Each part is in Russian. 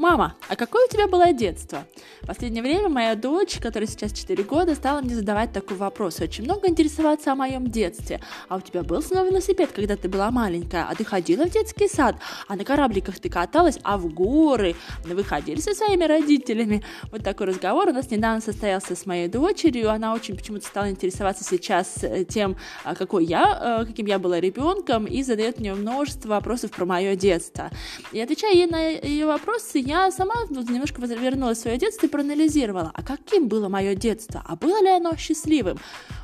Мама, а какое у тебя было детство? Последнее время моя дочь, которая сейчас 4 года, стала мне задавать такой вопрос. Очень много интересоваться о моем детстве. А у тебя был снова велосипед, когда ты была маленькая? А ты ходила в детский сад? А на корабликах ты каталась? А в горы? Вы ходили со своими родителями? Вот такой разговор у нас недавно состоялся с моей дочерью. Она очень почему-то стала интересоваться сейчас э, тем, а, какой я, э, каким я была ребенком, и задает мне множество вопросов про мое детство. И отвечая ей на ее вопросы, я сама немножко вернулась в свое детство проанализировала, а каким было мое детство, а было ли оно счастливым.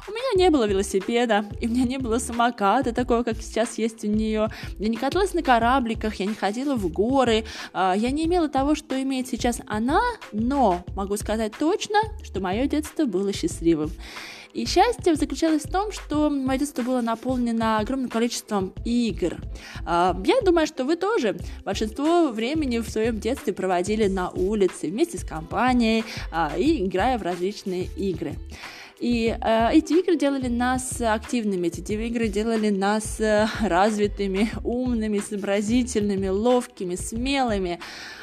У меня не было велосипеда, и у меня не было самоката такого, как сейчас есть у нее. Я не каталась на корабликах, я не ходила в горы, а, я не имела того, что имеет сейчас она, но могу сказать точно, что мое детство было счастливым. И счастье заключалось в том, что мое детство было наполнено огромным количеством игр. А, я думаю, что вы тоже большинство времени в своем детстве проводили на улице вместе с компанией а, и играя в различные игры. И э, эти игры делали нас активными, эти игры делали нас э, развитыми, умными, сообразительными, ловкими, смелыми.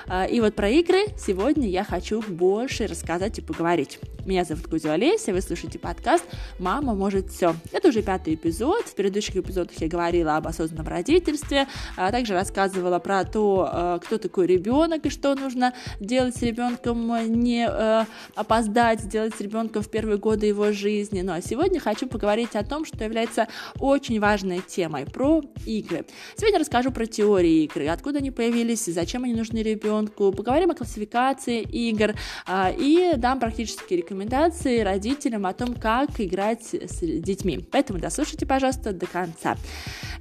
Э, и вот про игры сегодня я хочу больше рассказать и поговорить. Меня зовут Кузя Олеся, вы слушаете подкаст «Мама может все». Это уже пятый эпизод. В предыдущих эпизодах я говорила об осознанном родительстве, а также рассказывала про то, э, кто такой ребенок и что нужно делать с ребенком, не э, опоздать, сделать с ребенком в первые годы его жизни. Ну а сегодня хочу поговорить о том, что является очень важной темой, про игры. Сегодня расскажу про теории игры, откуда они появились, зачем они нужны ребенку, поговорим о классификации игр а, и дам практические рекомендации рекомендации родителям о том, как играть с детьми. Поэтому дослушайте, пожалуйста, до конца.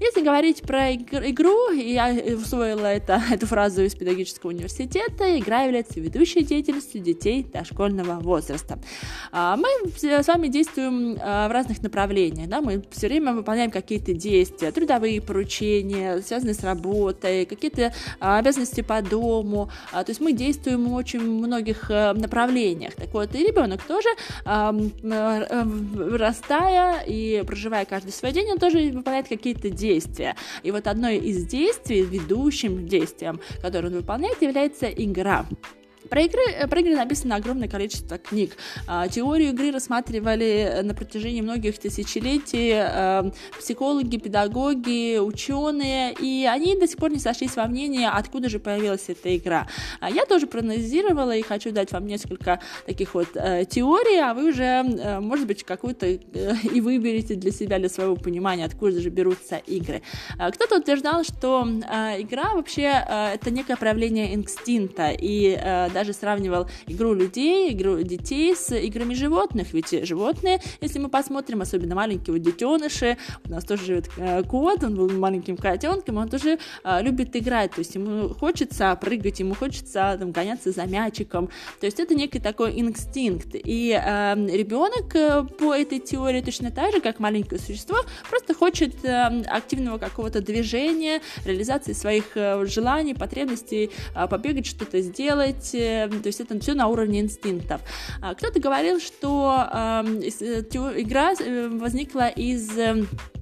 Если говорить про игру, я усвоила это, эту фразу из педагогического университета, игра является ведущей деятельностью детей дошкольного возраста. А, мы с вами действуем а, в разных направлениях, да, мы все время выполняем какие-то действия, трудовые поручения, связанные с работой, какие-то а, обязанности по дому, то есть мы действуем в очень многих направлениях. Так вот, и ребенок тоже, вырастая и проживая каждый свой день, он тоже выполняет какие-то действия. И вот одно из действий, ведущим действием, которое он выполняет, является игра. Про игры, э, про игры написано огромное количество книг. А, теорию игры рассматривали на протяжении многих тысячелетий э, психологи, педагоги, ученые, и они до сих пор не сошлись во мнении, откуда же появилась эта игра. А я тоже проанализировала и хочу дать вам несколько таких вот э, теорий, а вы уже, может быть, какую-то и выберете для себя, для своего понимания, откуда же берутся игры. А, кто-то утверждал, что игра вообще это некое проявление инстинкта, и даже сравнивал игру людей, игру детей с играми животных, ведь животные, если мы посмотрим, особенно маленькие вот детеныши, у нас тоже живет э, кот, он был маленьким котенком, он тоже э, любит играть, то есть ему хочется прыгать, ему хочется там, гоняться за мячиком, то есть это некий такой инстинкт, и эм, э, ребенок по этой теории точно так же, как маленькое существо, просто хочет э, активного какого-то движения, реализации своих э, желаний, потребностей, э, побегать, что-то сделать, то есть это все на уровне инстинктов. А, кто-то говорил, что эм, э, игра э, возникла из эм, Э,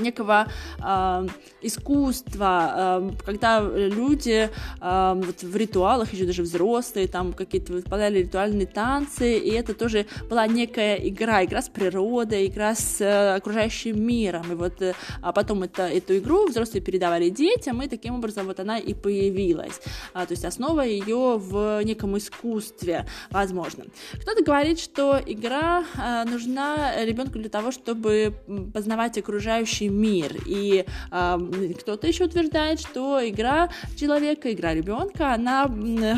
некого э, искусства, э, когда люди э, вот в ритуалах, еще даже взрослые, там какие-то выполняли ритуальные танцы, и это тоже была некая игра, игра с природой, игра с э, окружающим миром, и вот э, а потом это, эту игру взрослые передавали детям, и таким образом вот она и появилась, а, то есть основа ее в неком искусстве, возможно. Кто-то говорит, что игра э, нужна ребенку для того, чтобы познавать окружающий окружающий мир. И э, кто-то еще утверждает, что игра человека, игра ребенка, она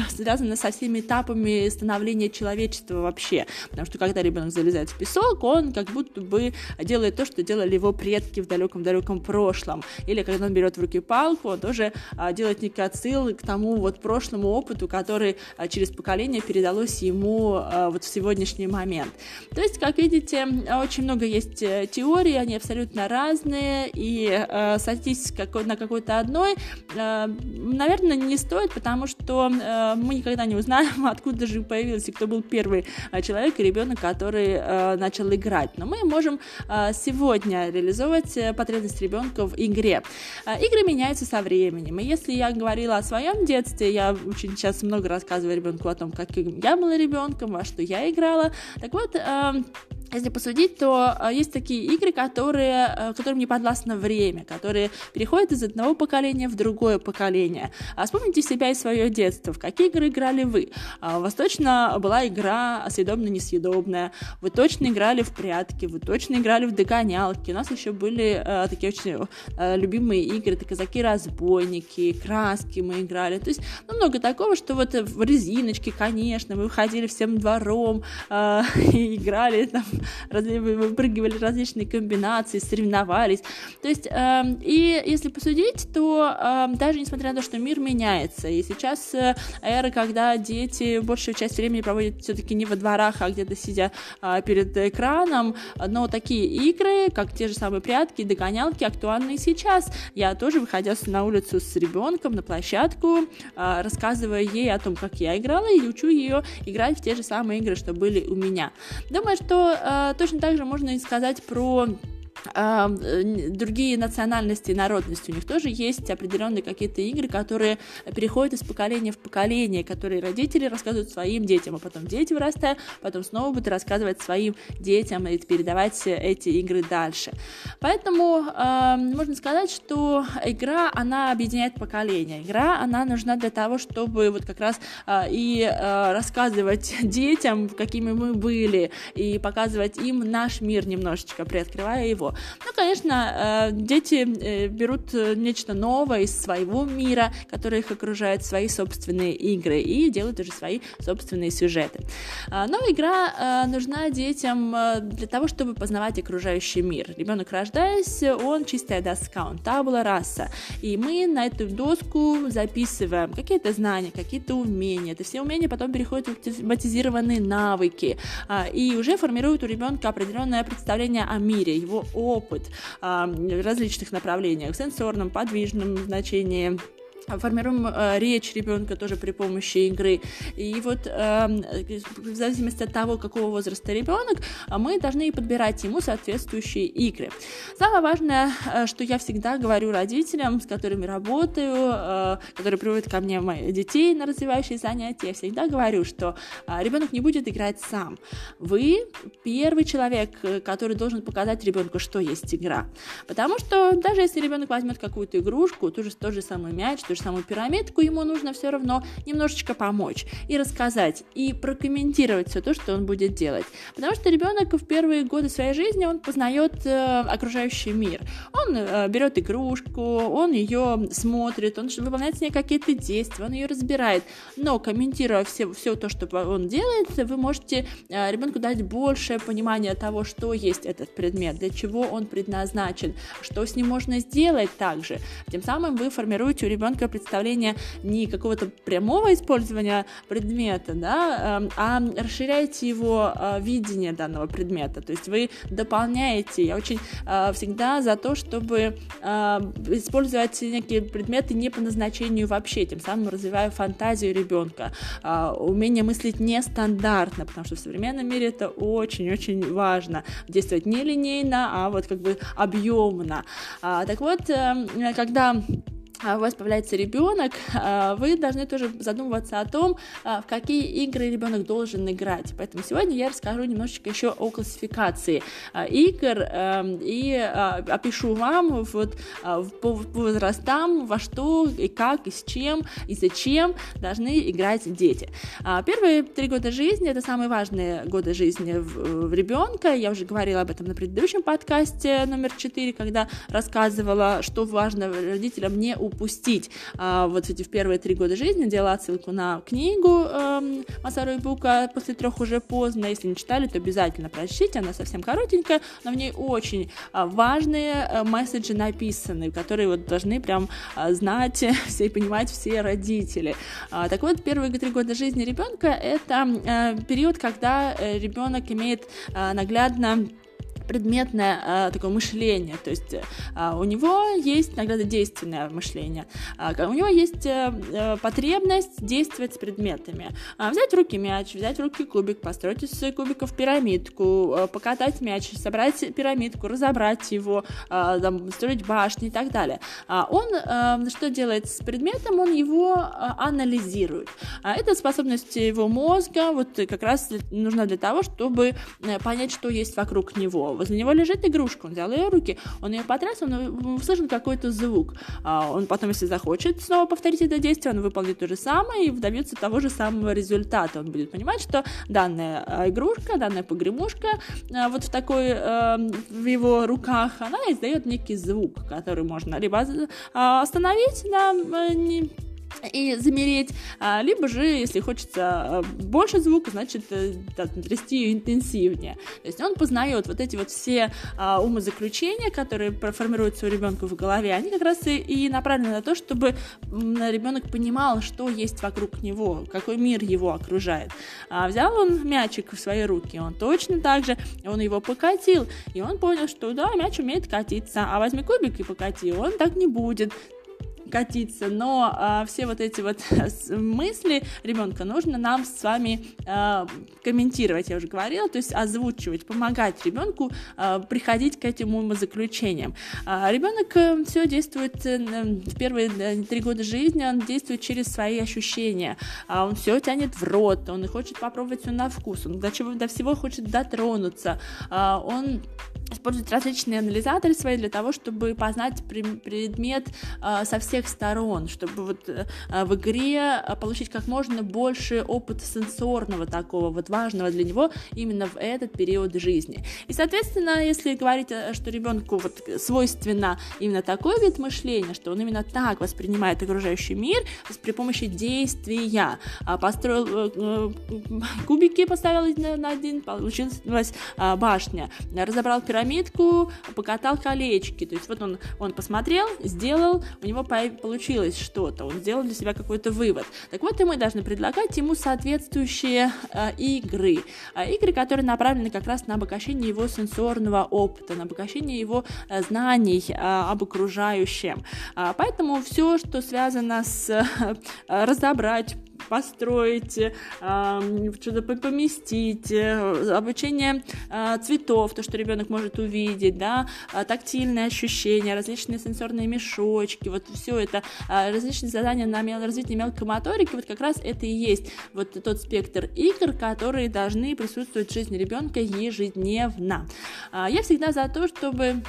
связана со всеми этапами становления человечества вообще. Потому что когда ребенок залезает в песок, он как будто бы делает то, что делали его предки в далеком-далеком прошлом. Или когда он берет в руки палку, он тоже а, делает некий отсыл к тому вот прошлому опыту, который а, через поколение передалось ему а, вот в сегодняшний момент. То есть, как видите, очень много есть э, теорий, они абсолютно разные разные, и э, сойтись какой, на какой-то одной, э, наверное, не стоит, потому что э, мы никогда не узнаем, откуда же появился, кто был первый э, человек и ребенок, который э, начал играть. Но мы можем э, сегодня реализовывать э, потребность ребенка в игре. Э, игры меняются со временем, и если я говорила о своем детстве, я очень сейчас много рассказываю ребенку о том, каким я была ребенком, во что я играла. Так вот, э, если посудить, то э, есть такие игры, которые, э, которым не подвластно время, которые переходят из одного поколения в другое поколение. А вспомните себя и свое детство. В какие игры играли вы? А у вас точно была игра съедобно-несъедобная, вы точно играли в прятки, вы точно играли в догонялки. У нас еще были э, такие очень любимые игры, это казаки-разбойники, краски мы играли. То есть ну, много такого, что вот в резиночке, конечно, мы выходили всем двором и играли там выпрыгивали различные комбинации, соревновались. То есть, э, и если посудить, то э, даже несмотря на то, что мир меняется, и сейчас э, эра, когда дети большую часть времени проводят все-таки не во дворах, а где-то сидя э, перед экраном, но такие игры, как те же самые прятки, догонялки, актуальны и сейчас. Я тоже, выходя на улицу с ребенком на площадку, э, рассказывая ей о том, как я играла, и учу ее играть в те же самые игры, что были у меня. Думаю, что э, точно так же можно и сказать про а, другие национальности и народности. У них тоже есть определенные какие-то игры, которые переходят из поколения в поколение, которые родители рассказывают своим детям, а потом дети вырастают, потом снова будут рассказывать своим детям и передавать эти игры дальше. Поэтому э, можно сказать, что игра, она объединяет поколения. Игра, она нужна для того, чтобы вот как раз э, и э, рассказывать детям, какими мы были, и показывать им наш мир немножечко, приоткрывая его. Ну, конечно, э, дети э, берут э, нечто новое из своего мира, который их окружает, свои собственные игры и делают уже свои собственные сюжеты. А, но игра нужна детям для того, чтобы познавать окружающий мир. Ребенок рождаясь, он чистая доска, он табула раса. И мы на эту доску записываем какие-то знания, какие-то умения. Это все умения потом переходят в автоматизированные навыки а, и уже формируют у ребенка определенное представление о мире, его опыт в различных направлениях, в сенсорном, подвижном значении, формируем э, речь ребенка тоже при помощи игры. И вот э, в зависимости от того, какого возраста ребенок, мы должны подбирать ему соответствующие игры. Самое важное, э, что я всегда говорю родителям, с которыми работаю, э, которые приводят ко мне моих детей на развивающие занятия, я всегда говорю, что э, ребенок не будет играть сам. Вы первый человек, э, который должен показать ребенку, что есть игра. Потому что даже если ребенок возьмет какую-то игрушку, тот же, тот же самый мяч, ту же самую пирамидку, ему нужно все равно немножечко помочь и рассказать, и прокомментировать все то, что он будет делать. Потому что ребенок в первые годы своей жизни, он познает э, окружающий мир. Он э, берет игрушку, он ее смотрит, он выполняет с ней какие-то действия, он ее разбирает. Но комментируя все, все то, что он делает, вы можете э, ребенку дать большее понимание того, что есть этот предмет, для чего он предназначен, что с ним можно сделать также. Тем самым вы формируете у ребенка представление не какого-то прямого использования предмета, да, эм, а расширяете его э, видение данного предмета. То есть вы дополняете. Я очень э, всегда за то, чтобы э, использовать некие предметы не по назначению вообще, тем самым развиваю фантазию ребенка, умение мыслить нестандартно, потому что в современном мире это очень-очень важно. Действовать не линейно, а вот как бы объемно. Так вот, эм, когда а у вас появляется ребенок, а, вы должны тоже задумываться о том, а, в какие игры ребенок должен играть. Поэтому сегодня я расскажу немножечко еще о классификации игр и опишу вам вот по возрастам, во что и как, и с чем, и зачем должны играть дети. Первые три года жизни это самые важные годы жизни в, ребенка. Я уже говорила об этом на предыдущем подкасте номер 4, когда рассказывала, что важно родителям не упустить упустить а, вот эти в первые три года жизни, делала ссылку на книгу э, Масару Ибука «После трех уже поздно». Если не читали, то обязательно прочтите, она совсем коротенькая, но в ней очень а, важные а, месседжи написаны, которые вот должны прям а, знать все и понимать все родители. А, так вот, первые три года жизни ребенка это а, период, когда э, ребенок имеет а, наглядно предметное э, такое мышление, то есть э, у него есть иногда действенное мышление, э, у него есть э, э, потребность действовать с предметами, э, взять в руки мяч, взять в руки кубик, построить из кубиков пирамидку, э, покатать мяч, собрать пирамидку, разобрать его, э, там, строить башни и так далее. Э, он э, что делает с предметом? Он его э, анализирует. Э, это способность его мозга вот как раз нужна для того, чтобы э, понять, что есть вокруг него возле него лежит игрушка, он взял ее руки, он ее потряс, он услышал какой-то звук. А он потом, если захочет снова повторить это действие, он выполнит то же самое и добьется того же самого результата. Он будет понимать, что данная а, игрушка, данная погремушка а, вот в такой, эм, в его руках, она издает некий звук, который можно либо остановить на и замереть, а, либо же, если хочется а, больше звука, значит, э, трясти ее интенсивнее. То есть он познает вот эти вот все а, умозаключения, которые формируются у ребенка в голове, они как раз и направлены на то, чтобы ребенок понимал, что есть вокруг него, какой мир его окружает. Взял он мячик в свои руки, он точно так же, он его покатил, и он понял, что да, мяч умеет катиться, а возьми кубик и покати, он так не будет катиться, но а, все вот эти вот мысли ребенка нужно нам с вами а, комментировать, я уже говорила, то есть озвучивать, помогать ребенку а, приходить к этим умозаключениям. А, ребенок э, все действует а, в первые а, три года жизни, он действует через свои ощущения, а, он все тянет в рот, он хочет попробовать все на вкус, он до, чего, до всего хочет дотронуться, а, он использует различные анализаторы свои для того, чтобы познать предмет а, со всех сторон, чтобы вот а, в игре а, получить как можно больше опыта сенсорного такого, вот важного для него именно в этот период жизни. И, соответственно, если говорить, что ребенку вот свойственно именно такой вид мышления, что он именно так воспринимает окружающий мир, при помощи действия построил э, э, кубики, поставил на один, получилась башня, разобрал пирамиду, пирамидку, покатал колечки. То есть вот он, он посмотрел, сделал, у него получилось что-то, он сделал для себя какой-то вывод. Так вот и мы должны предлагать ему соответствующие э, игры. Э, игры, которые направлены как раз на обогащение его сенсорного опыта, на обогащение его э, знаний э, об окружающем. Э, поэтому все, что связано с э, разобрать построить, э, что-то поместить, э, обучение э, цветов, то, что ребенок может увидеть, да, тактильные ощущения, различные сенсорные мешочки, вот все это, различные задания на развитие мелкой моторики, вот как раз это и есть вот тот спектр игр, которые должны присутствовать в жизни ребенка ежедневно. Я всегда за то, чтобы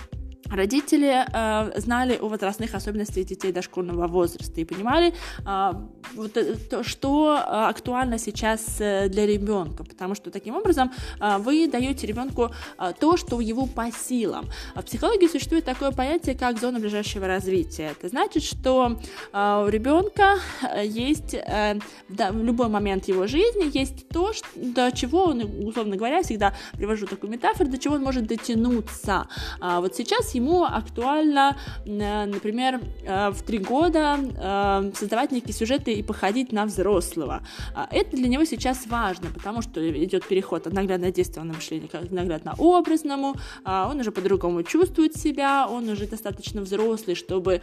родители э, знали о возрастных особенностях детей дошкольного возраста и понимали, э, вот, то, что э, актуально сейчас э, для ребенка, потому что таким образом э, вы даете ребенку э, то, что его по силам. В психологии существует такое понятие, как зона ближайшего развития. Это значит, что э, у ребенка есть э, да, в любой момент его жизни есть то, что, до чего он, условно говоря, всегда привожу такую метафору, до чего он может дотянуться. А вот сейчас ему актуально, э, например, э, в три года э, создавать некие сюжеты и походить на взрослого. А это для него сейчас важно, потому что идет переход от наглядно-действенного мышления к наглядно-образному, а он уже по-другому чувствует себя, он уже достаточно взрослый, чтобы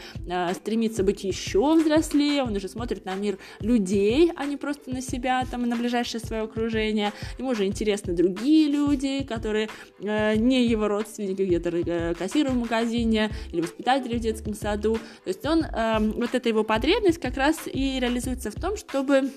стремиться быть еще взрослее, он уже смотрит на мир людей, а не просто на себя, там, и на ближайшее свое окружение. Ему уже интересны другие люди, которые не его родственники, где-то кассируют магазине или воспитатели в детском саду. То есть он, э, вот эта его потребность как раз и реализуется в том, чтобы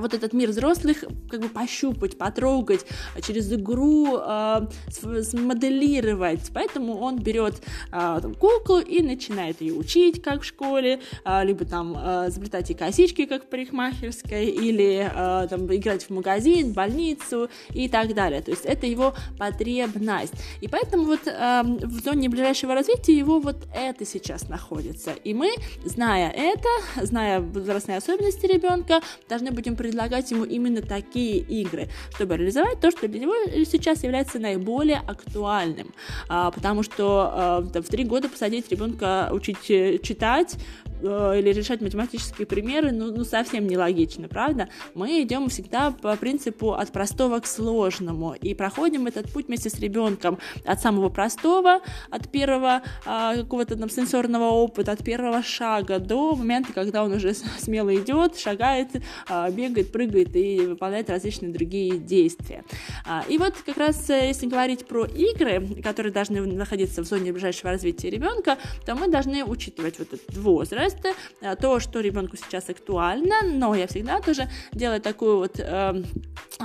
вот этот мир взрослых как бы пощупать, потрогать, а, через игру э, смоделировать. Поэтому он берет э, там, куклу и начинает ее учить, как в школе, э, либо там э, заплетать ей косички, как в парикмахерской, или э, там, играть в магазин, больницу и так далее. То есть это его потребность. И поэтому вот э, в зоне ближайшего развития его вот это сейчас находится. И мы, зная это, зная возрастные особенности ребенка, должны будем предлагать ему именно такие игры, чтобы реализовать то, что для него сейчас является наиболее актуальным. А, потому что а, в три года посадить ребенка учить э, читать, э, или решать математические примеры, ну, ну совсем нелогично, правда? Мы идем всегда по принципу от простого к сложному и проходим этот путь вместе с ребенком от самого простого, от первого э, какого-то там сенсорного опыта, от первого шага до момента, когда он уже смело идет, шагает, э, бегает, прыгает и выполняет различные другие действия. А, и вот как раз э, если говорить про игры, которые должны находиться в зоне ближайшего развития ребенка, то мы должны учитывать вот этот возраст, э, то, что ребенку сейчас актуально, но я всегда тоже делаю такое вот э,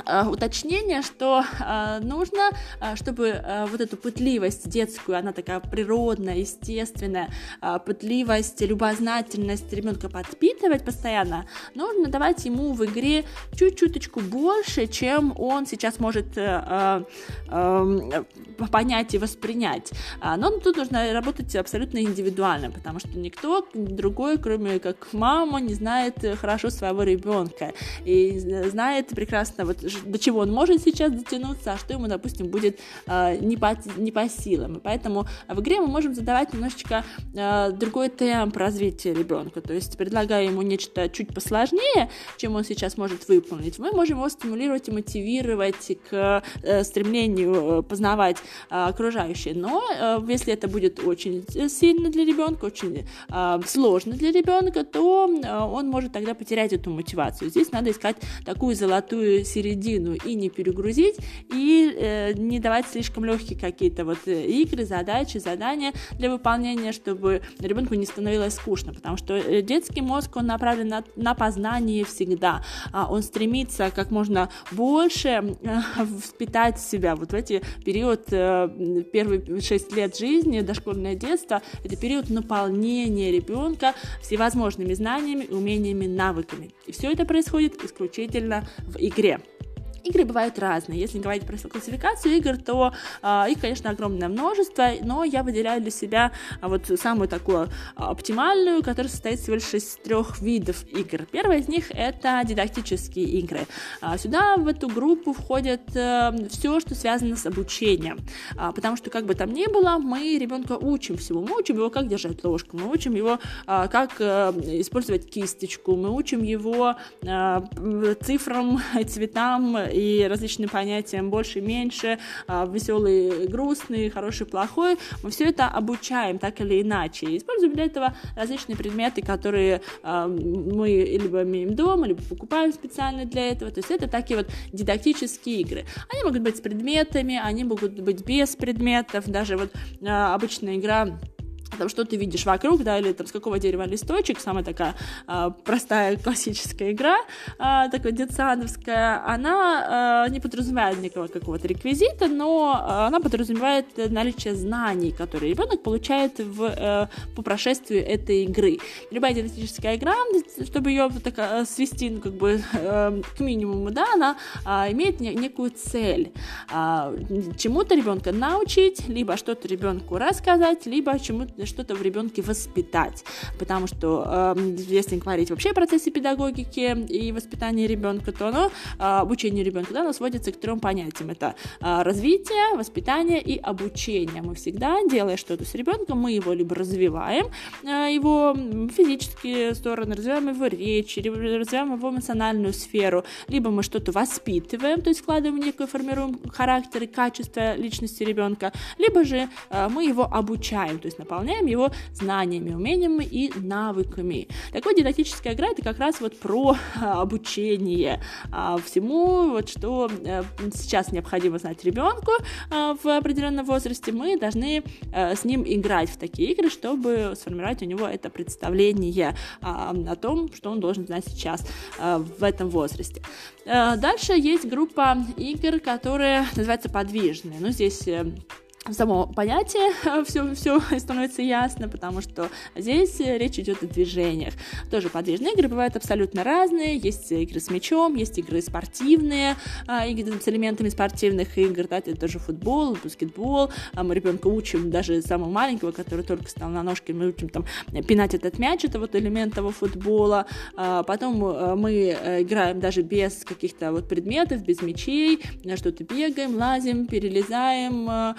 э, уточнение, что э, нужно, чтобы э, вот эту пытливость детскую, она такая природная, естественная, э, пытливость, любознательность ребенка подпитывать постоянно, нужно давать ему в игре чуть-чуточку больше, чем он сейчас может э, э, понять и воспринять. Но тут нужно работать абсолютно индивидуально, потому что никто другой, кроме как мама, не знает хорошо своего ребенка и знает прекрасно, вот, до чего он может сейчас дотянуться, а что ему, допустим, будет э, не, по, не по силам. И поэтому в игре мы можем задавать немножечко э, другой темп развития ребенка, то есть предлагая ему нечто чуть посложнее, чем он сейчас может выполнить, мы можем его стимулировать и мотивировать к э, стремлению э, познавать э, окружающее. Но э, если это будет очень сильно для ребенка, очень э, сложно для ребенка, то э, он может тогда потерять эту мотивацию. Здесь надо искать такую золотую середину и не перегрузить, и э, не давать слишком легкие какие-то вот э, игры, задачи, задания для выполнения, чтобы ребенку не становилось скучно, потому что детский мозг, он направлен на, на познание всегда, а он стремится как можно больше впитать в себя вот в эти период первые 6 лет жизни, дошкольное детство, это период наполнения ребенка всевозможными знаниями, умениями, навыками. И все это происходит исключительно в игре. Игры бывают разные. Если говорить про классификацию игр, то э, их, конечно, огромное множество, но я выделяю для себя а, вот самую такую а, оптимальную, которая состоит всего лишь из трех видов игр. Первая из них это дидактические игры. Сюда в эту группу входит э, все, что связано с обучением, потому что как бы там ни было, мы ребенка учим всему. Мы учим его, как держать ложку, мы учим его, как а, использовать кисточку, мы учим его цифрам, цветам и различным понятиям больше, меньше, а, веселый, грустный, хороший, плохой. Мы все это обучаем так или иначе. Используем для этого различные предметы, которые а, мы либо имеем дома, либо покупаем специально для этого. То есть это такие вот дидактические игры. Они могут быть с предметами, они могут быть без предметов. Даже вот а, обычная игра там что ты видишь вокруг, да, или там с какого дерева листочек, самая такая э, простая классическая игра, э, такая детсадовская, она э, не подразумевает никакого какого-то реквизита, но она подразумевает наличие знаний, которые ребенок получает в, э, по прошествию этой игры. Любая дидактическая игра, чтобы ее так, э, свести ну, как бы э, к минимуму, да, она э, имеет не, некую цель. Э, чему-то ребенка научить, либо что-то ребенку рассказать, либо чему-то что-то в ребенке воспитать. Потому что э, если говорить вообще о процессе педагогики и воспитания ребенка, то оно, э, обучение ребенка, да, оно сводится к трем понятиям. Это э, развитие, воспитание и обучение. Мы всегда, делая что-то с ребенком, мы его либо развиваем, э, его физические стороны, развиваем его речь, развиваем его эмоциональную сферу, либо мы что-то воспитываем, то есть вкладываем некую, формируем характер и качество личности ребенка, либо же э, мы его обучаем, то есть наполняем наполняем его знаниями, умениями и навыками. Так вот, дидактическая игра это как раз вот про а, обучение а, всему, вот что а, сейчас необходимо знать ребенку а, в определенном возрасте, мы должны а, с ним играть в такие игры, чтобы сформировать у него это представление о том, что он должен знать сейчас в этом возрасте. А, дальше есть группа игр, которые называются подвижные. Ну, здесь э, само понятие все, все становится ясно, потому что здесь речь идет о движениях. Тоже подвижные игры бывают абсолютно разные. Есть игры с мячом, есть игры спортивные, а, игры с элементами спортивных игр, да, это тоже футбол, баскетбол. А мы ребенка учим, даже самого маленького, который только стал на ножки, мы учим там пинать этот мяч, это вот элемент того футбола. А потом э, мы э, играем даже без каких-то вот предметов, без мячей, что-то бегаем, лазим, перелезаем, э,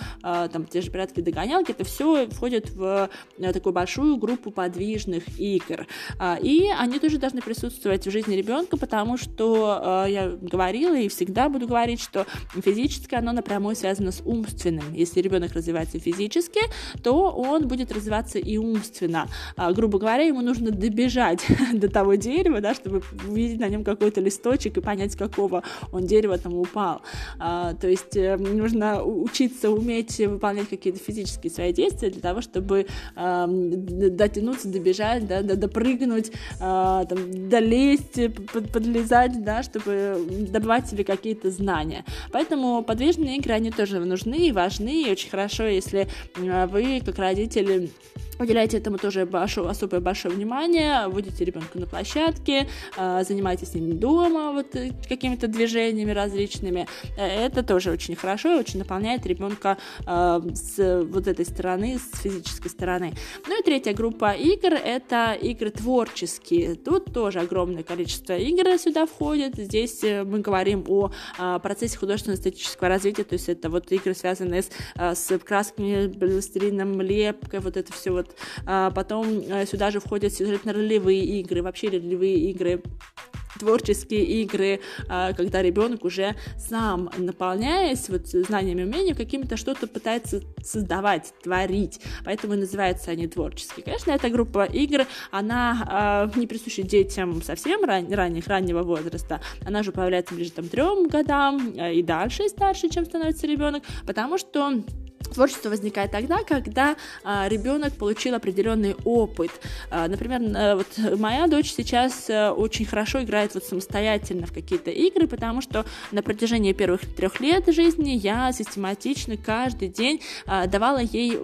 там те же прятки догонялки, это все входит в э, такую большую группу подвижных игр. Э, и они тоже должны присутствовать в жизни ребенка, потому что э, я говорила и всегда буду говорить, что физическое оно напрямую связано с умственным. Если ребенок развивается физически, то он будет развиваться и умственно. А, грубо говоря, ему нужно добежать до того дерева, да, чтобы увидеть на нем какой-то листочек и понять, с какого он дерева там упал. А, то есть э, нужно учиться уметь выполнять какие-то физические свои действия для того, чтобы а, дотянуться, добежать, да, допрыгнуть, а, там, долезть, под, подлезать, да, чтобы добывать себе какие-то знания. Поэтому подвижные игры, они тоже нужны и важны, и очень хорошо, если а, вы, как родители, Уделяйте этому тоже большое, особое большое внимание, вводите ребенка на площадке, а, занимайтесь с ним дома вот э, какими-то движениями различными. Э, это тоже очень хорошо и очень наполняет ребенка с вот этой стороны, с физической стороны. Ну и третья группа игр — это игры творческие. Тут тоже огромное количество игр сюда входит. Здесь э, мы говорим о а, процессе художественно-эстетического развития, то есть это вот игры, связанные с, с красками, пластилином, лепкой, вот это все вот вот. А потом э, сюда же входят сюжетно-ролевые игры, вообще ролевые игры творческие игры, а, когда ребенок уже сам, наполняясь вот знаниями умениями, какими-то что-то пытается создавать, творить. Поэтому и называются они творческие. Конечно, эта группа игр, она э, не присуща детям совсем ран- ранних, раннего возраста. Она же появляется ближе там трем годам э, и дальше, и старше, чем становится ребенок, потому что Творчество возникает тогда, когда а, ребенок получил определенный опыт. А, например, а, вот моя дочь сейчас а, очень хорошо играет вот самостоятельно в какие-то игры, потому что на протяжении первых трех лет жизни я систематично каждый день а, давала ей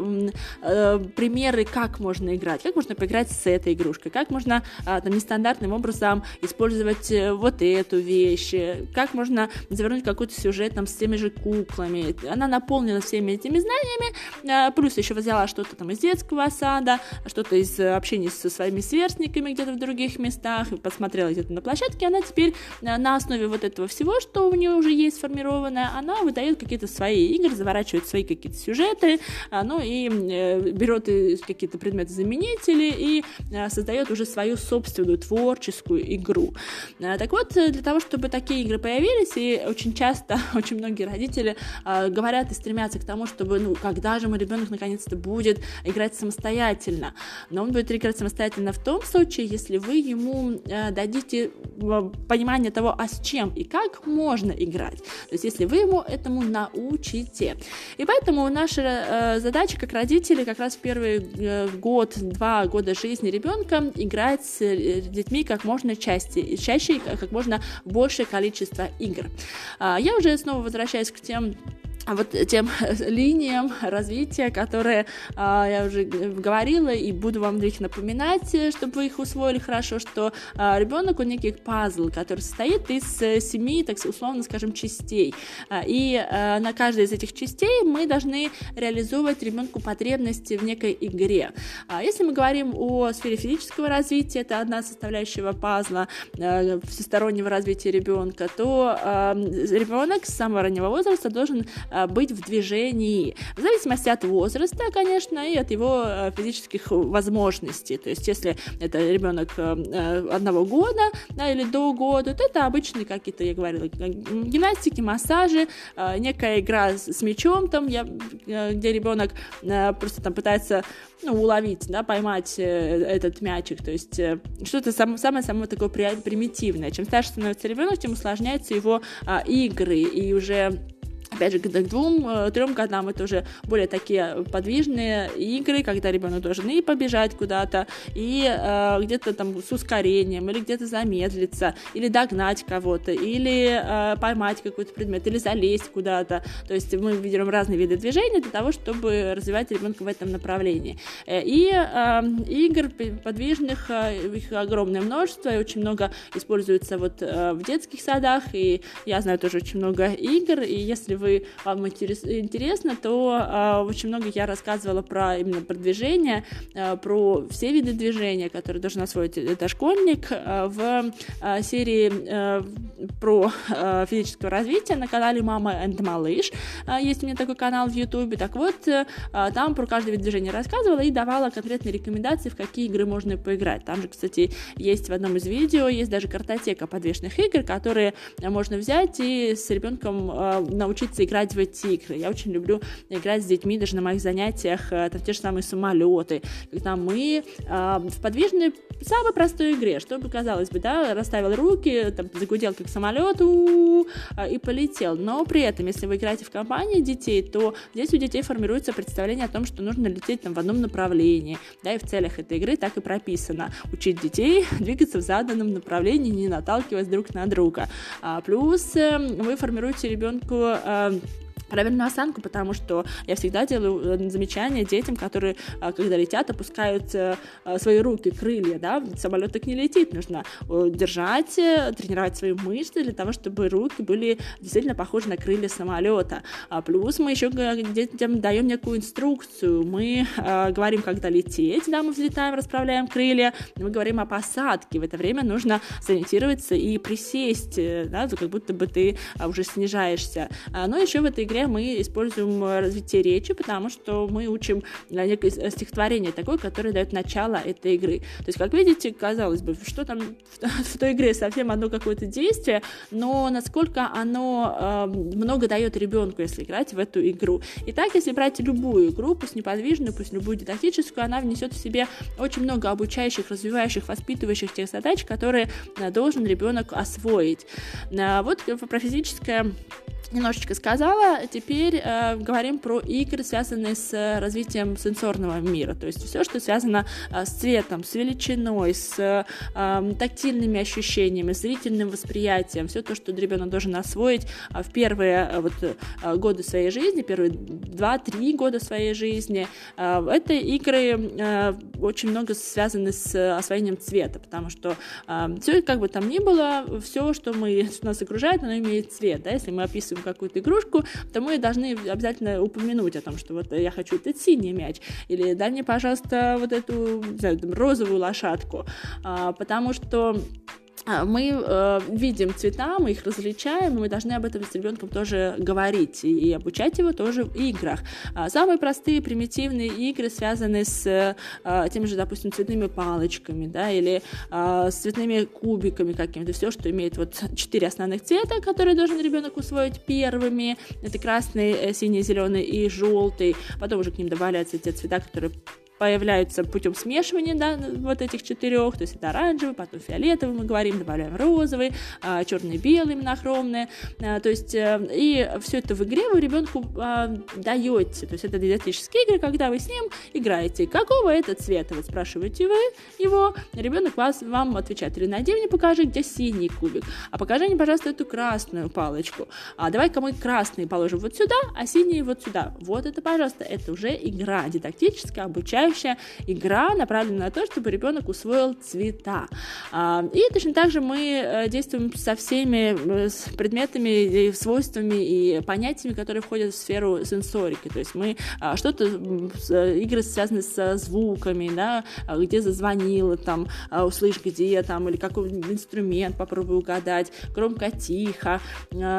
а, примеры, как можно играть, как можно поиграть с этой игрушкой, как можно а, там, нестандартным образом использовать вот эту вещь, как можно завернуть какой-то сюжет там с теми же куклами. Она наполнена всеми этими знаниями, знаниями, а, плюс еще взяла что-то там из детского сада, что-то из э, общения со своими сверстниками где-то в других местах, посмотрела где-то на площадке, она теперь э, на основе вот этого всего, что у нее уже есть сформированное, она выдает какие-то свои игры, заворачивает свои какие-то сюжеты, ну и э, берет какие-то предметы-заменители и создает уже свою собственную творческую игру. Так вот, для того, чтобы такие игры появились, и очень часто, очень многие родители говорят и стремятся к тому, чтобы ну, когда же мой ребенок наконец-то будет играть самостоятельно. Но он будет играть самостоятельно в том случае, если вы ему э, дадите э, понимание того, а с чем и как можно играть. То есть если вы ему этому научите. И поэтому наша э, задача как родители как раз в первый э, год, два года жизни ребенка играть с детьми как можно чаще, чаще как можно большее количество игр. Э, я уже снова возвращаюсь к тем вот тем линиям развития, которые а, я уже говорила, и буду вам их напоминать, чтобы вы их усвоили хорошо, что а, ребенок он некий пазл, который состоит из э, семи, так условно скажем, частей. А, и а, на каждой из этих частей мы должны реализовывать ребенку потребности в некой игре. А, если мы говорим о сфере физического развития, это одна составляющая пазла а, всестороннего развития ребенка, то а, ребенок с самого раннего возраста должен Э, быть в движении, в зависимости от возраста, конечно, и от его э, физических возможностей. То есть, если это ребенок э, одного года да, или до года, то это обычные какие-то, я говорила, гимнастики, массажи, некая игра с мячом, там, я, где ребенок просто там пытается ну, уловить, да, поймать этот мячик, то есть что-то самое-самое такое примитивное. Чем старше становится ребенок, тем усложняются его а, игры, и уже Опять же, к двум, э, трем годам это уже более такие подвижные игры, когда ребенок должен и побежать куда-то, и э, где-то там с ускорением, или где-то замедлиться, или догнать кого-то, или э, поймать какой-то предмет, или залезть куда-то. То есть мы видим разные виды движения для того, чтобы развивать ребенка в этом направлении. Э, и э, игр подвижных, э, их огромное множество, и очень много используется вот в детских садах, и я знаю тоже очень много игр, и если вы вам интересно, то очень много я рассказывала про именно продвижение, про все виды движения, которые должен освоить дошкольник в серии про физическое развитие на канале «Мама and Малыш». Есть у меня такой канал в Ютубе. Так вот, там про каждый вид движения рассказывала и давала конкретные рекомендации, в какие игры можно поиграть. Там же, кстати, есть в одном из видео, есть даже картотека подвешенных игр, которые можно взять и с ребенком э, научиться играть в эти игры. Я очень люблю играть с детьми даже на моих занятиях, э, там те же самые самолеты, когда мы э, в подвижной, самой простой игре, чтобы казалось бы, да, расставил руки, там, загудел как самолет и полетел. Но при этом, если вы играете в компании детей, то здесь у детей формируется представление о том, что нужно лететь там в одном направлении, да, и в целях этой игры так и прописано. Учить детей двигаться в заданном направлении, не наталкиваясь друг на друга. А, плюс э, вы формируете ребенку э, Um, правильную осанку, потому что я всегда делаю э, замечания детям, которые, э, когда летят, опускают э, свои руки, крылья, да, самолет так не летит, нужно держать, тренировать свои мышцы для того, чтобы руки были действительно похожи на крылья самолета. А плюс мы еще детям даем некую инструкцию, мы говорим, когда лететь, да, мы взлетаем, расправляем крылья, мы говорим о посадке, в это время нужно сориентироваться и присесть, да, как будто бы ты уже снижаешься. А, но еще в этой игре мы используем э, развитие речи, потому что мы учим э, некое стихотворение такое, которое дает начало этой игры. То есть, как видите, казалось бы, что там в той игре совсем одно какое-то действие, но насколько оно э, много дает ребенку, если играть в эту игру. Итак, если брать любую игру, пусть неподвижную, пусть любую дидактическую, она внесет в себе очень много обучающих, развивающих, воспитывающих тех задач, которые э, должен ребенок освоить. Вот про физическое немножечко сказала. Теперь э, говорим про игры, связанные с э, развитием сенсорного мира. То есть все, что связано э, с цветом, с величиной, с э, тактильными ощущениями, зрительным восприятием. Все то, что ребенок должен освоить э, в первые э, вот, э, годы своей жизни, первые 2-3 года своей жизни. Э, это игры э, очень много связаны с освоением цвета, потому что э, все, как бы там ни было, все, что мы, что нас окружает, оно имеет цвет. Да? Если мы описываем какую-то игрушку, то мы должны обязательно упомянуть о том, что вот я хочу этот синий мяч, или дай мне, пожалуйста, вот эту, не знаю, там, розовую лошадку, а, потому что мы э, видим цвета, мы их различаем, и мы должны об этом с ребенком тоже говорить и, и обучать его тоже в играх. А, самые простые примитивные игры связаны с э, теми же, допустим, цветными палочками, да, или э, с цветными кубиками какими-то, все, что имеет вот четыре основных цвета, которые должен ребенок усвоить первыми. Это красный, э, синий, зеленый и желтый. Потом уже к ним добавляются те цвета, которые появляются путем смешивания да, вот этих четырех, то есть это оранжевый, потом фиолетовый мы говорим, добавляем розовый, а, черный, белый монохромный, а, то есть э, и все это в игре вы ребенку а, даете, то есть это дидактические игры, когда вы с ним играете. Какого это цвета? Вы спрашиваете вы его, ребенок вас, вам отвечает, или найди мне, покажи, где синий кубик, а покажи мне, пожалуйста, эту красную палочку, а давай-ка мы красный положим вот сюда, а синий вот сюда. Вот это, пожалуйста, это уже игра дидактическая, обучающая, обучающая игра направлена на то, чтобы ребенок усвоил цвета. А, и точно так же мы э, действуем со всеми э, предметами, свойствами и понятиями, которые входят в сферу сенсорики. То есть мы а, что-то, э, игры связаны со звуками, да, а, где зазвонило, там, услышь где там, или какой инструмент попробуй угадать, громко-тихо,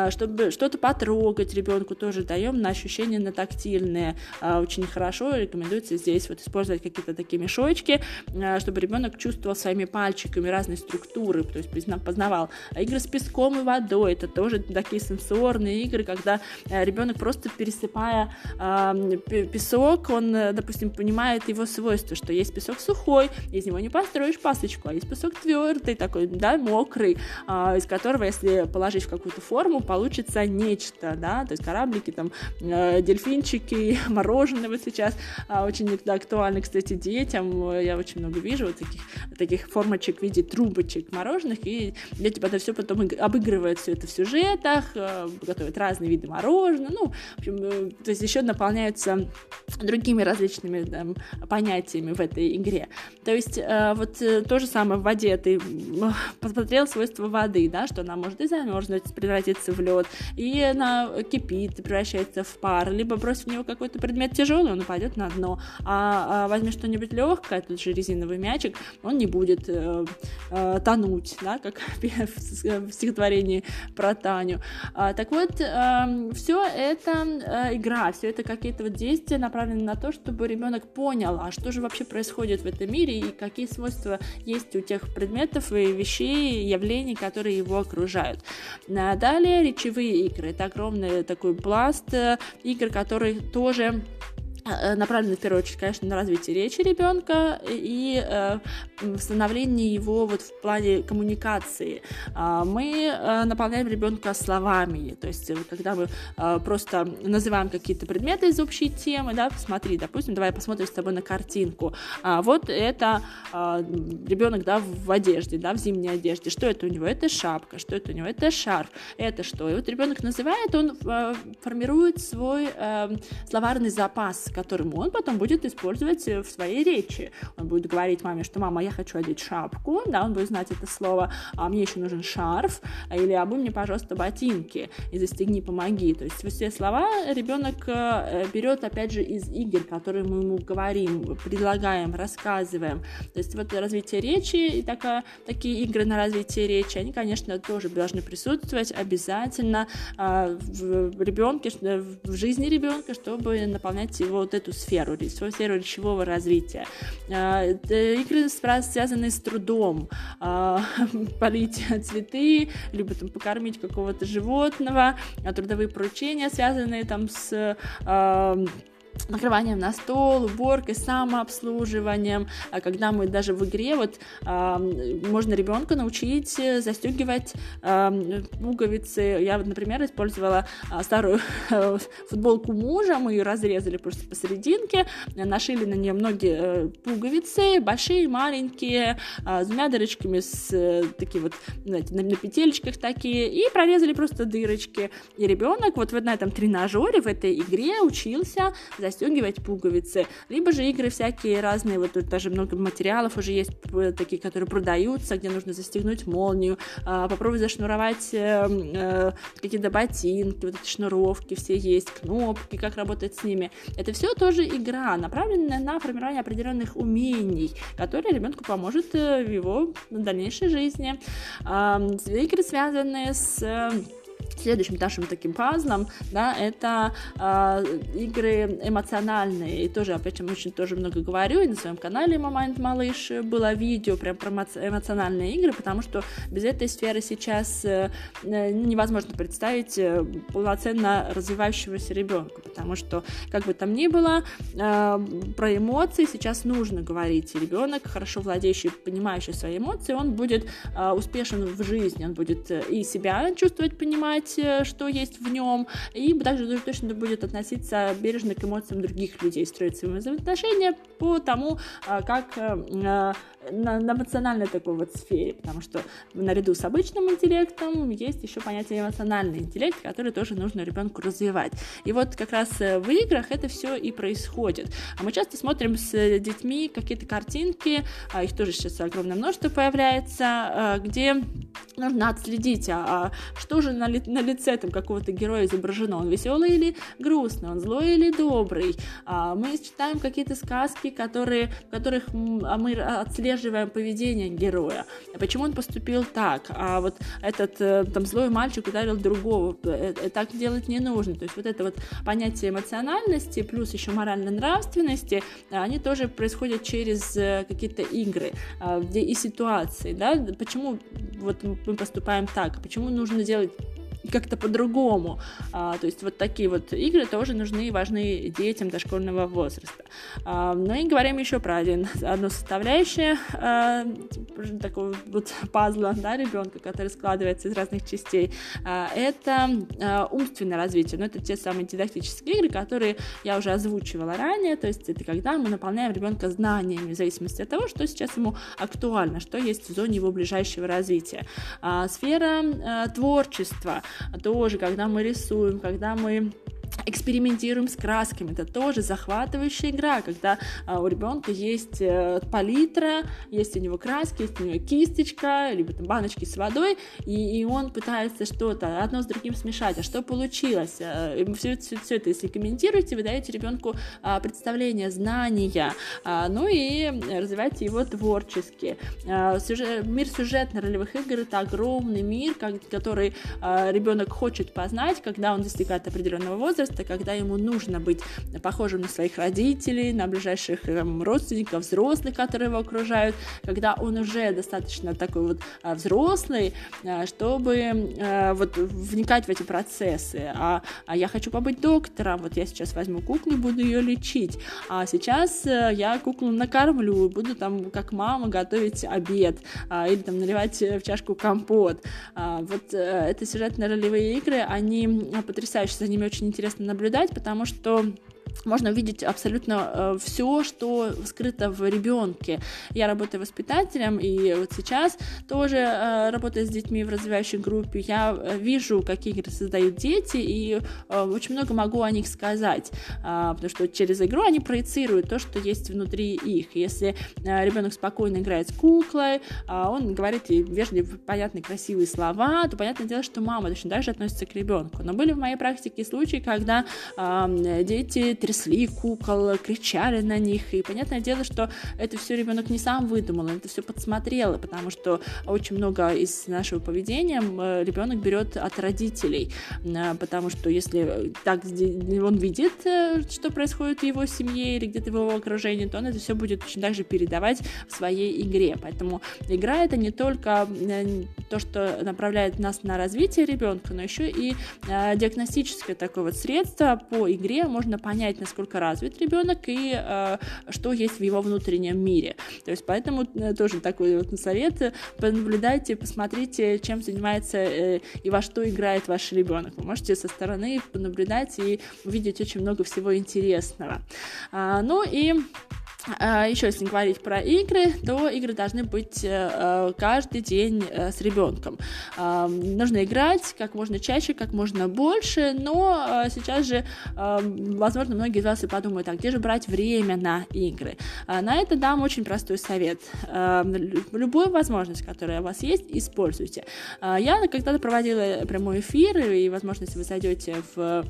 чтобы что-то потрогать ребенку тоже даем на ощущение на тактильное. Очень хорошо рекомендуется здесь вот использовать использовать какие-то такие мешочки, э, чтобы ребенок чувствовал своими пальчиками разные структуры, то есть познавал. А игры с песком и водой, это тоже такие сенсорные игры, когда э, ребенок просто пересыпая песок, он, э, допустим, понимает его свойства, что есть песок сухой, из него не построишь пасочку, а есть песок твердый, такой, да, мокрый, а, из которого, если положить в какую-то форму, получится нечто, да, то есть кораблики, там, дельфинчики, мороженое вот сейчас а, очень актуально актуальны, кстати, детям. Я очень много вижу вот таких, таких формочек в виде трубочек мороженых, и дети это все потом обыгрывают все это в сюжетах, э, готовят разные виды мороженого, ну, в общем, э, то есть еще наполняются другими различными там, понятиями в этой игре. То есть э, вот то же самое в воде, ты посмотрел свойства воды, да, что она может и замерзнуть, превратиться в лед, и она кипит, превращается в пар, либо бросив в него какой-то предмет тяжелый, он упадет на дно, а, а возьми что-нибудь легкое, тут же резиновый мячик, он не будет э, э, тонуть, да, как в стихотворении про Таню. А, так вот, э, эм, все это э, игра, все это какие-то вот действия направлены на то, чтобы ребенок понял, а что же вообще происходит в этом мире и какие свойства есть у тех предметов и вещей, явлений, которые его окружают. А далее речевые игры. Это огромный такой пласт э, игр, который тоже Э, направлены в первую очередь, конечно, на развитие речи ребенка и э, становление его вот в плане коммуникации. Э, мы э, наполняем ребенка словами, то есть э, когда мы э, просто называем какие-то предметы из общей темы, да, посмотри, допустим, давай посмотрим с тобой на картинку. А, вот это э, ребенок, да, в одежде, да, в зимней одежде. Что это у него? Это шапка. Что это у него? Это шарф. Это что? И вот ребенок называет, он э, формирует свой э, словарный запас, которым он потом будет использовать э, в своей речи. Он будет говорить маме, что мама, я хочу одеть шапку, да, он будет знать это слово, а мне еще нужен шарф, или обуй мне, пожалуйста, ботинки и застегни, помоги. То есть все слова ребенок э, берет, опять же, из игр, которые мы ему говорим, предлагаем, рассказываем. То есть вот развитие речи и такая, такие игры на развитие речи, они, конечно, тоже должны присутствовать обязательно э, в ребенке, в жизни ребенка, чтобы наполнять его вот эту сферу, свою сферу речевого развития. А, игры, связанные с трудом, а, полить цветы, либо там покормить какого-то животного, а трудовые поручения, связанные там с накрыванием на стол, уборкой, самообслуживанием, а когда мы даже в игре вот э, можно ребенка научить застегивать э, пуговицы. Я вот, например, использовала э, старую э, футболку мужа, мы ее разрезали просто посерединке, нашили на нее многие э, пуговицы, большие, маленькие, э, с двумя дырочками, с э, такие вот, знаете, на, на петелечках такие, и прорезали просто дырочки. И ребенок вот в, на этом тренажере, в этой игре учился застегивать пуговицы, либо же игры всякие разные, вот тут даже много материалов уже есть э, такие, которые продаются, где нужно застегнуть молнию, а, попробовать зашнуровать э, э, какие-то ботинки, вот эти шнуровки все есть, кнопки, как работать с ними. Это все тоже игра, направленная на формирование определенных умений, которые ребенку поможет в его дальнейшей жизни. Игры, связанные с Следующим нашим таким пазлом, да, это э, игры эмоциональные. И тоже, опять же, очень тоже много говорю, и на своем канале Момент Малыш было видео прям про эмоциональные игры, потому что без этой сферы сейчас э, невозможно представить э, полноценно развивающегося ребенка, потому что, как бы там ни было, э, про эмоции сейчас нужно говорить. Ребенок, хорошо владеющий, понимающий свои эмоции, он будет э, успешен в жизни, он будет э, и себя чувствовать, понимать, понимать, э, что есть в нем, и также точно будет относиться бережно к эмоциям других людей, строить свои взаимоотношения по тому, а, как э, э, на, на эмоциональной такой вот сфере, потому что наряду с обычным интеллектом есть еще понятие эмоциональный интеллект, который тоже нужно ребенку развивать. И вот как раз в играх это все и происходит. А мы часто смотрим с детьми какие-то картинки, а их тоже сейчас огромное множество появляется, где нужно отследить, а, а что же на, ли, на лице там какого-то героя изображено, он веселый или грустный, он злой или добрый. А, мы читаем какие-то сказки, которые, в которых а мы отслеживаем поведение героя. Почему он поступил так? А вот этот э, там злой мальчик ударил другого. Э, э, так делать не нужно. То есть вот это вот понятие эмоциональности плюс еще моральной нравственности, они тоже происходят через какие-то игры где и ситуации. Да? Почему вот мы поступаем так? Почему нужно делать как-то по-другому. А, то есть вот такие вот игры тоже нужны и важны детям дошкольного возраста. А, ну и говорим еще про один, одну составляющую а, такого вот пазла да, ребенка, который складывается из разных частей. А, это а, умственное развитие. Ну, это те самые дидактические игры, которые я уже озвучивала ранее. То есть это когда мы наполняем ребенка знаниями в зависимости от того, что сейчас ему актуально, что есть в зоне его ближайшего развития. А, сфера а, творчества тоже, когда мы рисуем, когда мы экспериментируем с красками. Это тоже захватывающая игра, когда а, у ребенка есть а, палитра, есть у него краски, есть у него кисточка, либо там баночки с водой, и, и он пытается что-то одно с другим смешать. А что получилось? А, все, все, все это, если комментируете, вы даете ребенку а, представление, знания, а, ну и развиваете его творчески. А, сюжет, мир сюжетно-ролевых игр это огромный мир, как, который а, ребенок хочет познать, когда он достигает определенного возраста, возраста, когда ему нужно быть похожим на своих родителей, на ближайших там, родственников, взрослых, которые его окружают, когда он уже достаточно такой вот а, взрослый, а, чтобы а, вот вникать в эти процессы. А, а я хочу побыть доктором, вот я сейчас возьму куклу, буду ее лечить, а сейчас э, я куклу накормлю, буду там как мама готовить обед или там наливать в чашку компот. Вот э, это сюжетно-ролевые игры, они потрясающие, за ними очень интересно интересно наблюдать, потому что можно увидеть абсолютно э, все, что скрыто в ребенке. Я работаю воспитателем, и вот сейчас тоже э, работаю с детьми в развивающей группе. Я э, вижу, какие игры создают дети, и очень много могу о них сказать, э, потому что через игру они проецируют то, что есть внутри их. Если ребенок спокойно играет с куклой, э, он говорит ей вежливые, понятные, красивые слова, то понятное дело, что мама точно так же относится к ребенку. Но были в моей практике случаи, когда э, дети трясли кукол, кричали на них. И понятное дело, что это все ребенок не сам выдумал, это все подсмотрел, потому что очень много из нашего поведения ребенок берет от родителей, а, потому что если так он видит, э, что происходит в его семье или где-то в его окружении, то он это все будет точно так же передавать в своей игре. Поэтому игра это не только э, то, что направляет нас на развитие ребенка, но еще и э, диагностическое такое вот средство по игре можно понять, понять, насколько развит ребенок и э, что есть в его внутреннем мире. То есть поэтому э, тоже такой вот совет, понаблюдайте, посмотрите, чем занимается э, и во что играет ваш ребенок. Вы можете со стороны понаблюдать и увидеть очень много всего интересного. А, ну и Еще если говорить про игры, то игры должны быть э, э, каждый день э, с ребенком. А, нужно играть как можно чаще, как можно больше, но сейчас же, возможно, многие из вас и подумают, а где же брать время на игры? А, на это дам очень простой совет. Любую возможность, которая у вас есть, используйте. Я когда-то проводила прямой эфир, и, возможно, если вы зайдете в,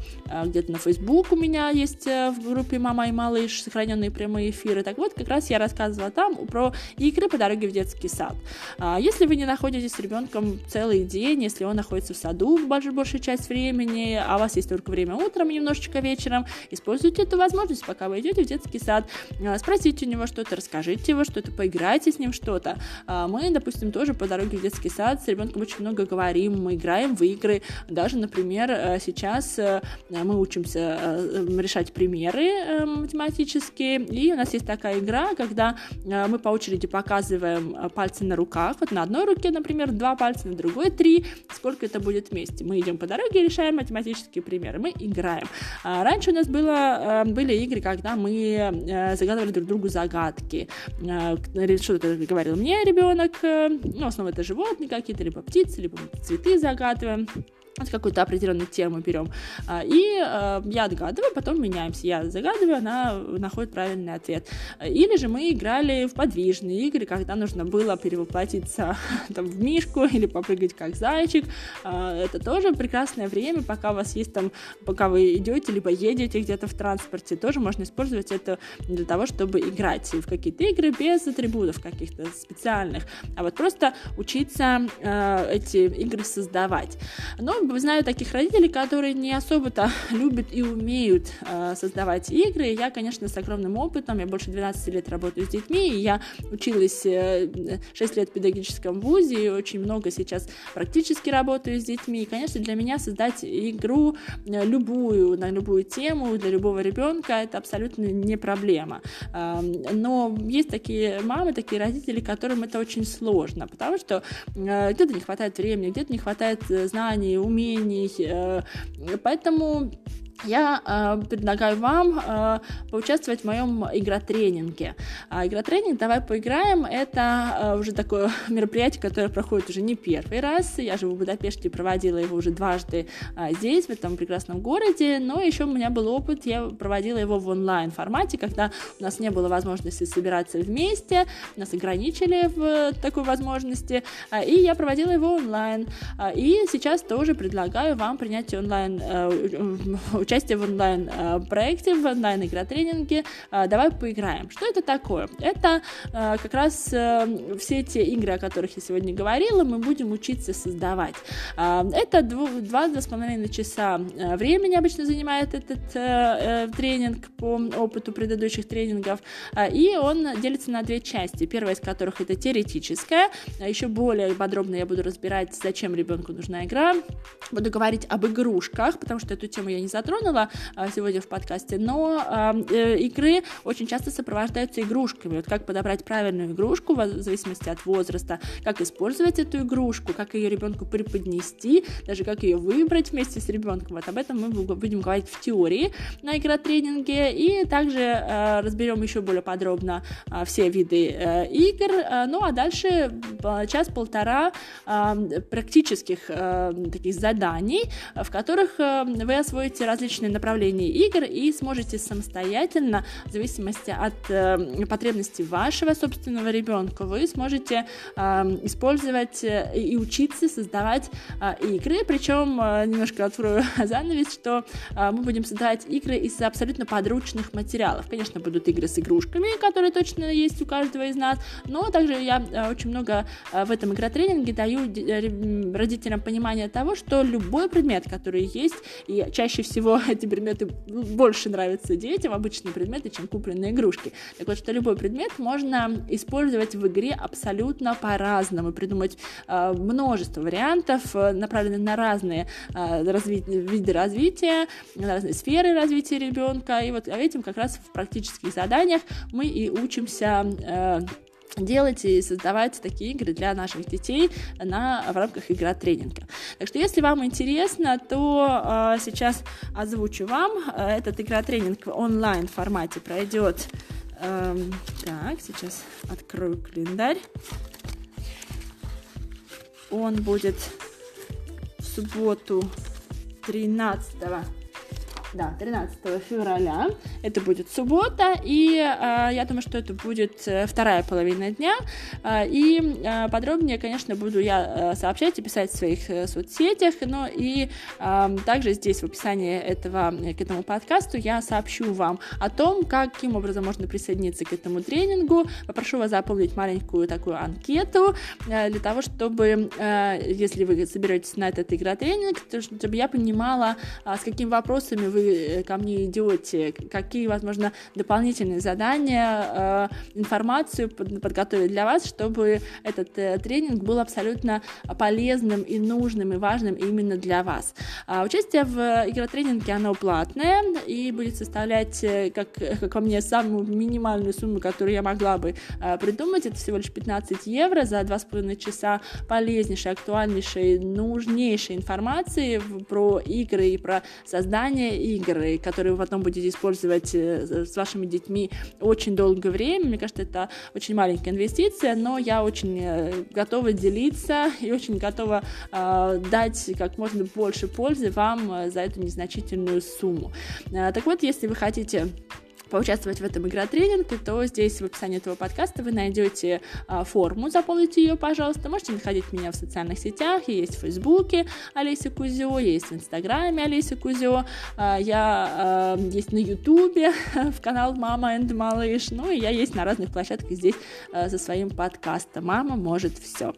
где-то на Facebook, у меня есть в группе «Мама и малыш» сохраненные прямые эфиры, игры. Так вот, как раз я рассказывала там про игры по дороге в детский сад. А, если вы не находитесь с ребенком целый день, если он находится в саду большую, большую часть времени, а у вас есть только время утром и немножечко вечером, используйте эту возможность, пока вы идете в детский сад. А, спросите у него что-то, расскажите его что-то, поиграйте с ним что-то. А, мы, допустим, тоже по дороге в детский сад с ребенком очень много говорим, мы играем в игры. Даже, например, э, сейчас э, мы учимся э, решать примеры математические, и у нас есть такая игра, когда э, мы по очереди показываем э, пальцы на руках. Вот на одной руке, например, два пальца, на другой три. Сколько это будет вместе? Мы идем по дороге и решаем математические примеры. Мы играем. А раньше у нас было, э, были игры, когда мы загадывали друг другу загадки. Что-то говорил мне ребенок. Ну, в основном это животные какие-то, либо птицы, либо цветы загадываем какую-то определенную тему берем. А, и э, я отгадываю, потом меняемся. Я загадываю, она находит правильный ответ. Или же мы играли в подвижные игры, когда нужно было перевоплотиться там, в мишку или попрыгать как зайчик. А, это тоже прекрасное время, пока у вас есть там, пока вы идете, либо едете где-то в транспорте, тоже можно использовать это для того, чтобы играть в какие-то игры без атрибутов каких-то специальных, а вот просто учиться э, эти игры создавать. Но знаю таких родителей, которые не особо-то любят и умеют э, создавать игры. Я, конечно, с огромным опытом, я больше 12 лет работаю с детьми, и я училась э, 6 лет в педагогическом вузе, и очень много сейчас практически работаю с детьми. И, конечно, для меня создать игру э, любую, на любую тему, для любого ребенка, это абсолютно не проблема. Э, но есть такие мамы, такие родители, которым это очень сложно, потому что э, где-то не хватает времени, где-то не хватает э, знаний, умений, э, поэтому я э, предлагаю вам э, поучаствовать в моем игротренинге. А игротренинг «Давай поиграем» — это э, уже такое мероприятие, которое проходит уже не первый раз. Я живу в Будапеште проводила его уже дважды э, здесь, в этом прекрасном городе, но еще у меня был опыт, я проводила его в онлайн-формате, когда у нас не было возможности собираться вместе, нас ограничили в такой возможности, э, и я проводила его онлайн. Э, и сейчас тоже предлагаю вам принять онлайн э, участие в онлайн-проекте, в онлайн-игротренинге «Давай поиграем». Что это такое? Это э, как раз э, все те игры, о которых я сегодня говорила, мы будем учиться создавать. Э, это два-два с половиной часа времени обычно занимает этот тренинг по опыту предыдущих тренингов, и он делится на две части. Первая из которых это теоретическая, еще более подробно я буду разбирать, зачем ребенку нужна игра, буду говорить об игрушках, потому что эту тему я не затронула, затронула а, сегодня в подкасте, но а, э, игры очень часто сопровождаются игрушками. Вот как подобрать правильную игрушку в зависимости от возраста, как использовать эту игрушку, как ее ребенку преподнести, даже как ее выбрать вместе с ребенком. Вот об этом мы будем говорить в теории на игротренинге, и также э, разберем еще более подробно все виды э, игр. Ну а дальше час-полтора практических э, таких заданий, в которых вы освоите различные различные направления игр и сможете самостоятельно, в зависимости от э, потребностей вашего собственного ребенка, вы сможете э, использовать и учиться создавать э, игры. Причем, э, немножко открою занавес, что э, мы будем создавать игры из абсолютно подручных материалов. Конечно, будут игры с игрушками, которые точно есть у каждого из нас, но также я э, очень много э, в этом игротренинге даю э, родителям понимание того, что любой предмет, который есть, и чаще всего эти предметы больше нравятся детям, обычные предметы, чем купленные игрушки. Так вот, что любой предмет можно использовать в игре абсолютно по-разному, придумать э, множество вариантов, э, направленных на разные э, разви- виды развития, на разные сферы развития ребенка. И вот этим как раз в практических заданиях мы и учимся э, делать и создавать такие игры для наших детей на, в рамках игра тренинга. Так что, если вам интересно, то э, сейчас озвучу вам. Этот игра тренинг в онлайн формате пройдет. Э, так, сейчас открою календарь. Он будет в субботу 13 да, 13 февраля. Это будет суббота, и э, я думаю, что это будет э, вторая половина дня. Э, и э, подробнее, конечно, буду я э, сообщать и писать в своих э, соцсетях, но и э, также здесь в описании этого, к этому подкасту я сообщу вам о том, каким образом можно присоединиться к этому тренингу. Попрошу вас заполнить маленькую такую анкету э, для того, чтобы, э, если вы соберетесь на этот игротренинг, то, чтобы я понимала, э, с какими вопросами вы вы э, ко мне идете, какие, возможно, дополнительные задания, э, информацию подготовить для вас, чтобы этот э, тренинг был абсолютно полезным и нужным и важным именно для вас. А участие в игротренинге, оно платное и будет составлять, как, как по мне, самую минимальную сумму, которую я могла бы придумать. Это всего лишь 15 евро за 2,5 часа полезнейшей, актуальнейшей, нужнейшей информации про игры и про создание игры, которые вы потом будете использовать э, с вашими детьми очень долгое время. Мне кажется, это очень маленькая инвестиция, но я очень э, готова делиться и очень готова э, дать как можно больше пользы вам э, за эту незначительную сумму. Так вот, если вы хотите поучаствовать в этом игротренинге, то здесь в описании этого подкаста вы найдете а, форму, заполните ее, пожалуйста. Можете находить меня в социальных сетях, есть в Фейсбуке Олеся Кузио, есть в Инстаграме Олеся Кузио, а, я а, есть на Ютубе в канал Мама and Малыш, ну и я есть на разных площадках здесь со своим подкастом «Мама может все».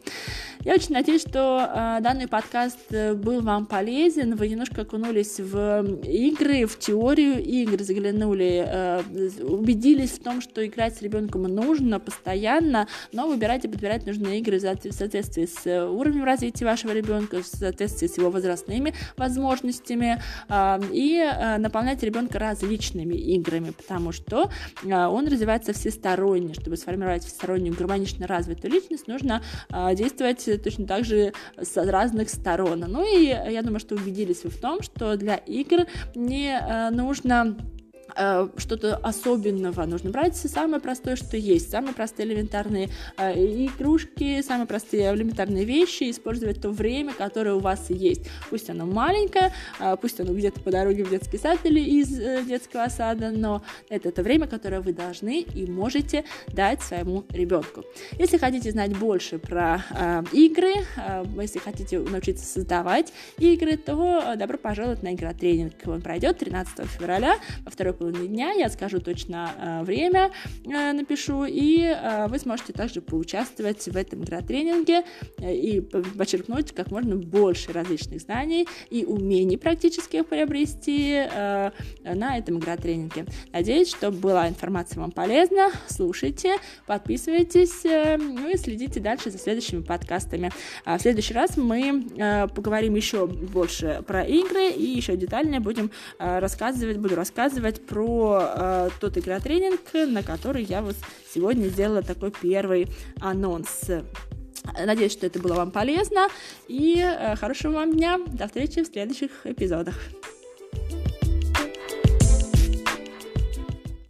Я очень надеюсь, что данный подкаст э, был вам полезен, вы немножко окунулись в игры, в теорию игр, заглянули э, убедились в том, что играть с ребенком нужно постоянно, но выбирать и подбирать нужные игры в соответствии с э, уровнем развития вашего ребенка, в соответствии с его возрастными возможностями а, и э, наполнять ребенка различными играми, потому что а, он развивается всесторонне. Чтобы сформировать всестороннюю гармонично развитую личность, нужно а, действовать точно так же с разных сторон. Ну и я думаю, что убедились вы в том, что для игр не нужно Э, что-то особенного. Нужно брать самое простое, что есть, самые простые элементарные э, игрушки, самые простые элементарные вещи, использовать то время, которое у вас есть. Пусть оно маленькое, э, пусть оно где-то по дороге в детский сад или из детского сада, но это то время, которое вы должны и можете дать своему ребенку. Если хотите знать больше про игры, если хотите научиться создавать игры, то добро пожаловать на игротренинг. Он пройдет 13 февраля во второй половине дня, я скажу точно э, время, э, напишу, и э, вы сможете также поучаствовать в этом игротренинге и подчеркнуть как можно больше различных знаний и умений практических приобрести на этом игротренинге. Надеюсь, что была информация вам полезна. Слушайте, подписывайтесь, ну и следите дальше за следующими подкастами. А в следующий раз мы поговорим еще больше про игры и еще детальнее будем рассказывать, буду рассказывать про э, тот игротренинг, на который я вот сегодня сделала такой первый анонс. Надеюсь, что это было вам полезно. И э, хорошего вам дня. До встречи в следующих эпизодах.